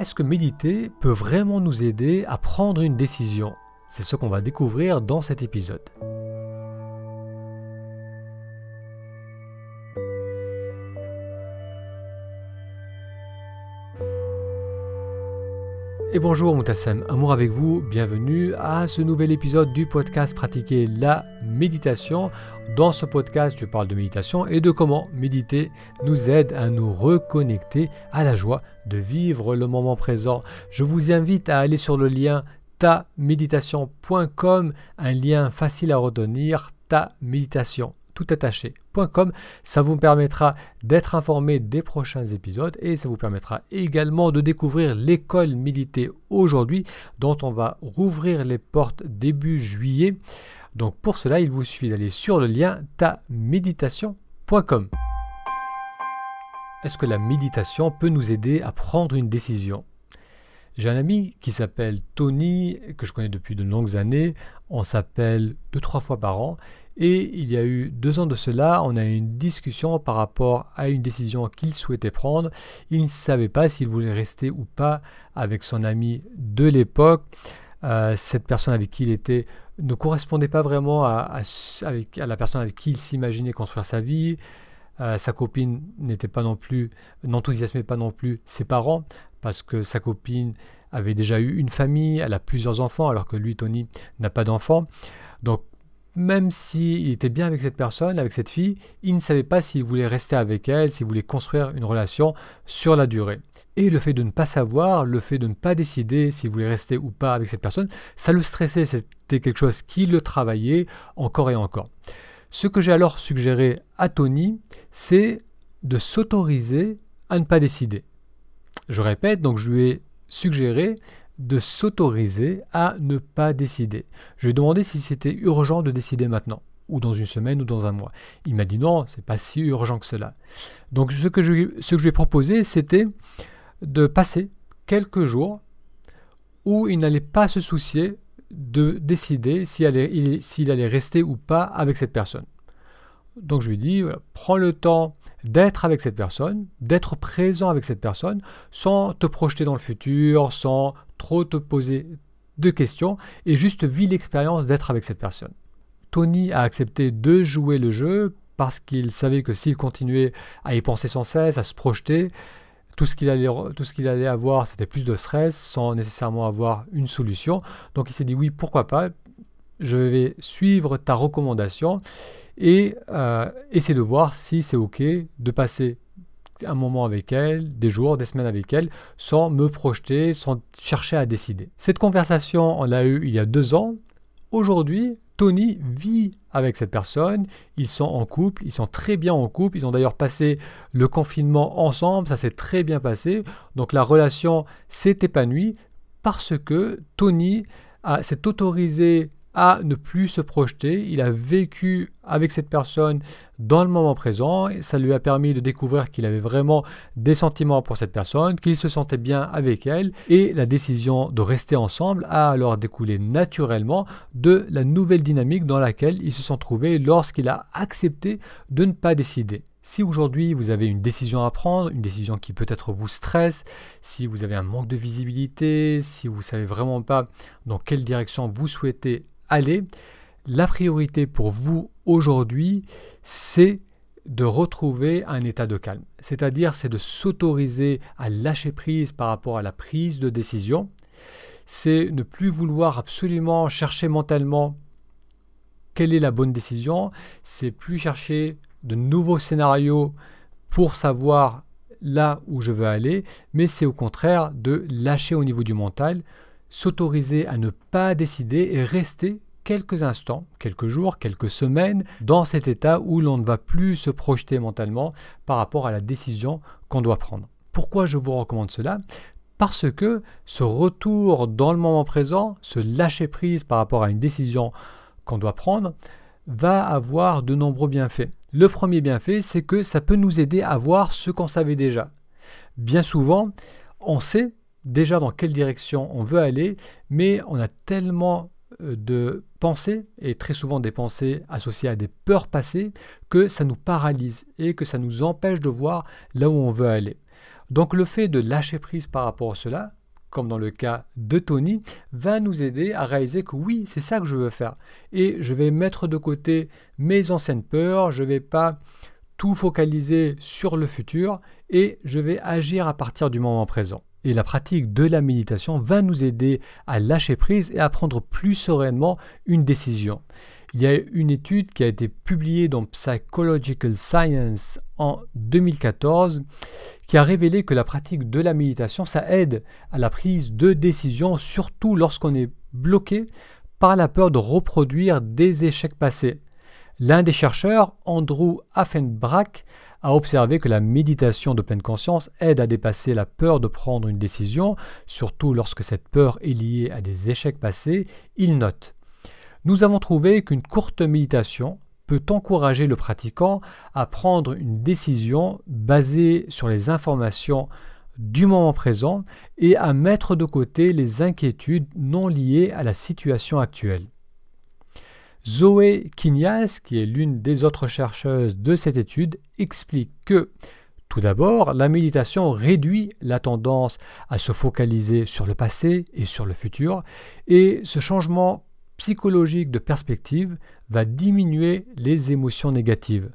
est-ce que méditer peut vraiment nous aider à prendre une décision? C'est ce qu'on va découvrir dans cet épisode. Et bonjour Moutassem, amour avec vous, bienvenue à ce nouvel épisode du podcast Pratiquer la méditation. Dans ce podcast, je parle de méditation et de comment méditer nous aide à nous reconnecter à la joie de vivre le moment présent. Je vous invite à aller sur le lien taméditation.com, un lien facile à retenir, ta méditation tout attaché.com. Ça vous permettra d'être informé des prochains épisodes et ça vous permettra également de découvrir l'école méditer aujourd'hui dont on va rouvrir les portes début juillet. Donc pour cela, il vous suffit d'aller sur le lien taméditation.com. Est-ce que la méditation peut nous aider à prendre une décision? J'ai un ami qui s'appelle Tony, que je connais depuis de longues années. On s'appelle deux, trois fois par an. Et il y a eu deux ans de cela, on a eu une discussion par rapport à une décision qu'il souhaitait prendre. Il ne savait pas s'il voulait rester ou pas avec son ami de l'époque. Euh, cette personne avec qui il était ne correspondait pas vraiment à, avec, la personne avec qui il s'imaginait construire sa vie. Euh, sa copine n'était pas non plus, n'enthousiasmait pas non plus ses parents parce que sa copine avait déjà eu une famille, elle a plusieurs enfants alors que lui, Tony, n'a pas d'enfants. Donc même s'il était bien avec cette personne, avec cette fille, il ne savait pas s'il voulait rester avec elle, s'il voulait construire une relation sur la durée. Et le fait de ne pas savoir, le fait de ne pas décider s'il voulait rester ou pas avec cette personne, ça le stressait, c'était quelque chose qui le travaillait encore et encore. Ce que j'ai alors suggéré à Tony, c'est de s'autoriser à ne pas décider. Je répète, donc je lui ai suggéré de s'autoriser à ne pas décider. Je lui ai demandé si c'était urgent de décider maintenant, ou dans une semaine, ou dans un mois. Il m'a dit non, c'est pas si urgent que cela. Donc ce que je, lui ai proposé, c'était de passer quelques jours où il n'allait pas se soucier de décider s'il allait, rester ou pas avec cette personne. Donc je lui dis, prends le temps d'être avec cette personne, d'être présent avec cette personne, sans te projeter dans le futur, sans trop te poser de questions, et juste vis l'expérience d'être avec cette personne. Tony a accepté de jouer le jeu parce qu'il savait que s'il continuait à y penser sans cesse, à se projeter, tout ce qu'il allait, avoir, c'était plus de stress sans nécessairement avoir une solution. Donc il s'est dit oui, pourquoi pas, je vais suivre ta recommandation et euh, essayer de voir si c'est OK de passer un moment avec elle, des jours, des semaines avec elle, sans me projeter, sans chercher à décider. Cette conversation, on l'a eue il y a deux ans. Aujourd'hui, Tony vit avec cette personne, ils sont en couple, ils sont très bien en couple, ils ont d'ailleurs passé le confinement ensemble, ça s'est très bien passé, donc la relation s'est épanouie parce que Tony s'est autorisé à ne plus se projeter. Il a vécu avec cette personne dans le moment présent et ça lui a permis de découvrir qu'il avait vraiment des sentiments pour cette personne, qu'il se sentait bien avec elle et la décision de rester ensemble a alors découlé naturellement de la nouvelle dynamique dans laquelle ils se sont trouvés lorsqu'il a accepté de ne pas décider. Si aujourd'hui vous avez une décision à prendre, une décision qui peut-être vous stresse, si vous avez un manque de visibilité, si vous ne savez vraiment pas dans quelle direction vous souhaitez aller, la priorité pour vous aujourd'hui, c'est de retrouver un état de calme. C'est-à-dire, c'est de s'autoriser à lâcher prise par rapport à la prise de décision. C'est ne plus vouloir absolument chercher mentalement quelle est la bonne décision. C'est plus chercher de nouveaux scénarios pour savoir là où je veux aller, mais c'est au contraire de lâcher au niveau du mental, s'autoriser à ne pas décider et rester quelques instants, quelques jours, quelques semaines dans cet état où l'on ne va plus se projeter mentalement par rapport à la décision qu'on doit prendre. Pourquoi je vous recommande cela? Parce que ce retour dans le moment présent, ce lâcher prise par rapport à une décision qu'on doit prendre, va avoir de nombreux bienfaits. Le premier bienfait, c'est que ça peut nous aider à voir ce qu'on savait déjà. Bien souvent, on sait déjà dans quelle direction on veut aller, mais on a tellement euh, de pensées, et très souvent des pensées associées à des peurs passées, que ça nous paralyse et que ça nous empêche de voir là où on veut aller. Donc le fait de lâcher prise par rapport à cela, comme dans le cas de Tony, va nous aider à réaliser que oui, c'est ça que je veux faire. Et je vais mettre de côté mes anciennes peurs, je ne vais pas tout focaliser sur le futur et je vais agir à partir du moment présent. Et la pratique de la méditation va nous aider à lâcher prise et à prendre plus sereinement une décision. Il y a une étude qui a été publiée dans Psychological Science en 2014 qui a révélé que la pratique de la méditation, ça aide à la prise de décision, surtout lorsqu'on est bloqué par la peur de reproduire des échecs passés. L'un des chercheurs, Andrew Affenbrack, a observé que la méditation de pleine conscience aide à dépasser la peur de prendre une décision, surtout lorsque cette peur est liée à des échecs passés. Il note nous avons trouvé qu'une courte méditation peut encourager le pratiquant à prendre une décision basée sur les informations du moment présent et à mettre de côté les inquiétudes non liées à la situation actuelle. Zoé Kinyas, qui est l'une des autres chercheuses de cette étude, explique que tout d'abord, la méditation réduit la tendance à se focaliser sur le passé et sur le futur, et ce changement psychologique de perspective va diminuer les émotions négatives.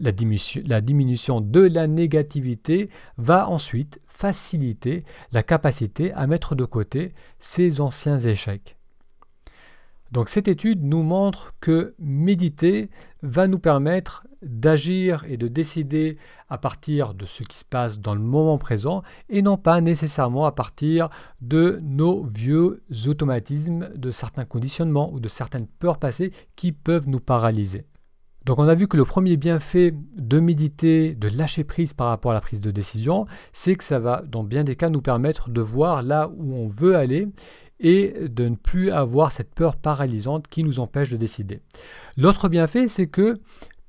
La diminution, de la négativité va ensuite faciliter la capacité à mettre de côté ces anciens échecs. Donc cette étude nous montre que méditer va nous permettre d'agir et de décider à partir de ce qui se passe dans le moment présent et non pas nécessairement à partir de nos vieux automatismes, de certains conditionnements ou de certaines peurs passées qui peuvent nous paralyser. Donc on a vu que le premier bienfait de méditer, de lâcher prise par rapport à la prise de décision, c'est que ça va dans bien des cas nous permettre de voir là où on veut aller et de ne plus avoir cette peur paralysante qui nous empêche de décider. L'autre bienfait, c'est que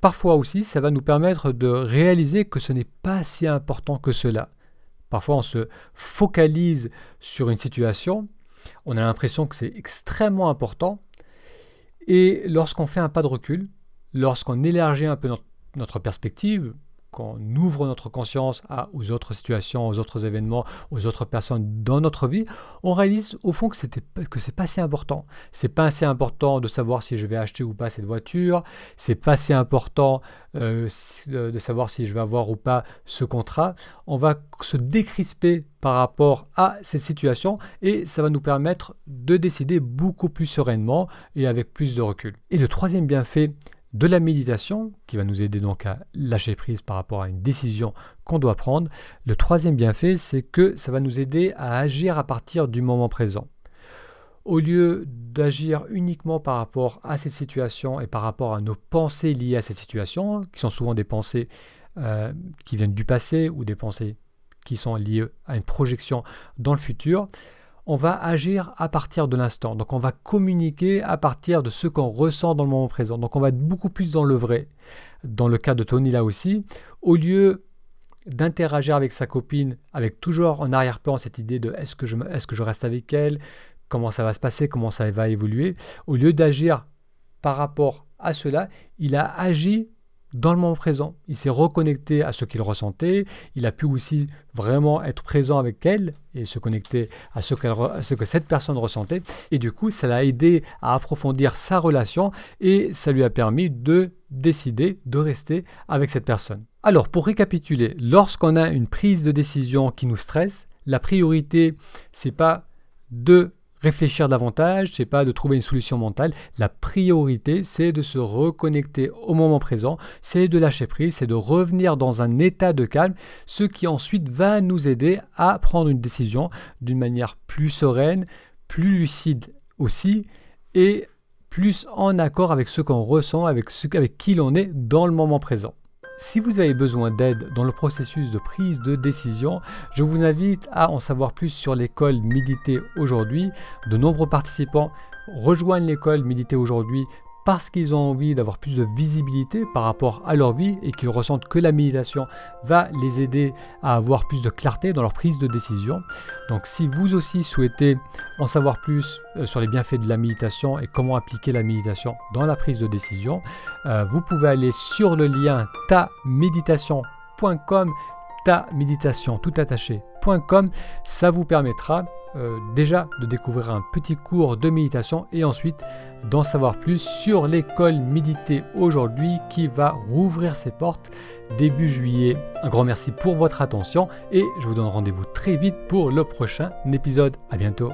parfois aussi, ça va nous permettre de réaliser que ce n'est pas si important que cela. Parfois, on se focalise sur une situation, on a l'impression que c'est extrêmement important, et lorsqu'on fait un pas de recul, lorsqu'on élargit un peu notre perspective, qu'on ouvre notre conscience à, aux autres situations, aux autres événements, aux autres personnes dans notre vie, on réalise au fond que c'était que c'est pas si important. C'est pas assez important de savoir si je vais acheter ou pas cette voiture. C'est pas si important euh, de savoir si je vais avoir ou pas ce contrat. On va se décrisper par rapport à cette situation et ça va nous permettre de décider beaucoup plus sereinement et avec plus de recul. Et le troisième bienfait de la méditation, qui va nous aider donc à lâcher prise par rapport à une décision qu'on doit prendre. Le troisième bienfait, c'est que ça va nous aider à agir à partir du moment présent. Au lieu d'agir uniquement par rapport à cette situation et par rapport à nos pensées liées à cette situation, qui sont souvent des pensées euh, qui viennent du passé ou des pensées qui sont liées à une projection dans le futur, on va agir à partir de l'instant. Donc on va communiquer à partir de ce qu'on ressent dans le moment présent. Donc on va être beaucoup plus dans le vrai. Dans le cas de Tony là aussi, au lieu d'interagir avec sa copine avec toujours en arrière-plan cette idée de est-ce que, je, reste avec elle, comment ça va se passer, comment ça va évoluer, au lieu d'agir par rapport à cela, il a agi dans le moment présent. Il s'est reconnecté à ce qu'il ressentait. Il a pu aussi vraiment être présent avec elle et se connecter à ce, à ce, que cette personne ressentait. Et du coup, ça l'a aidé à approfondir sa relation et ça lui a permis de décider de rester avec cette personne. Alors, pour récapituler, lorsqu'on a une prise de décision qui nous stresse, la priorité, c'est pas de réfléchir davantage, c'est pas de trouver une solution mentale. La priorité, c'est de se reconnecter au moment présent, c'est de lâcher prise, c'est de revenir dans un état de calme, ce qui ensuite va nous aider à prendre une décision d'une manière plus sereine, plus lucide aussi, et plus en accord avec ce qu'on ressent, avec, ce, avec qui l'on est dans le moment présent. Si vous avez besoin d'aide dans le processus de prise de décision, je vous invite à en savoir plus sur l'école Méditer aujourd'hui. De nombreux participants rejoignent l'école Méditer aujourd'hui parce qu'ils ont envie d'avoir plus de visibilité par rapport à leur vie et qu'ils ressentent que la méditation va les aider à avoir plus de clarté dans leur prise de décision. Donc si vous aussi souhaitez en savoir plus euh, sur les bienfaits de la méditation et comment appliquer la méditation dans la prise de décision, euh, vous pouvez aller sur le lien taméditation.com ta méditation tout attaché.com. Ça vous permettra euh, déjà de découvrir un petit cours de méditation et ensuite d'en savoir plus sur l'école Méditer aujourd'hui qui va rouvrir ses portes début juillet. Un grand merci pour votre attention et je vous donne rendez-vous très vite pour le prochain épisode. À bientôt.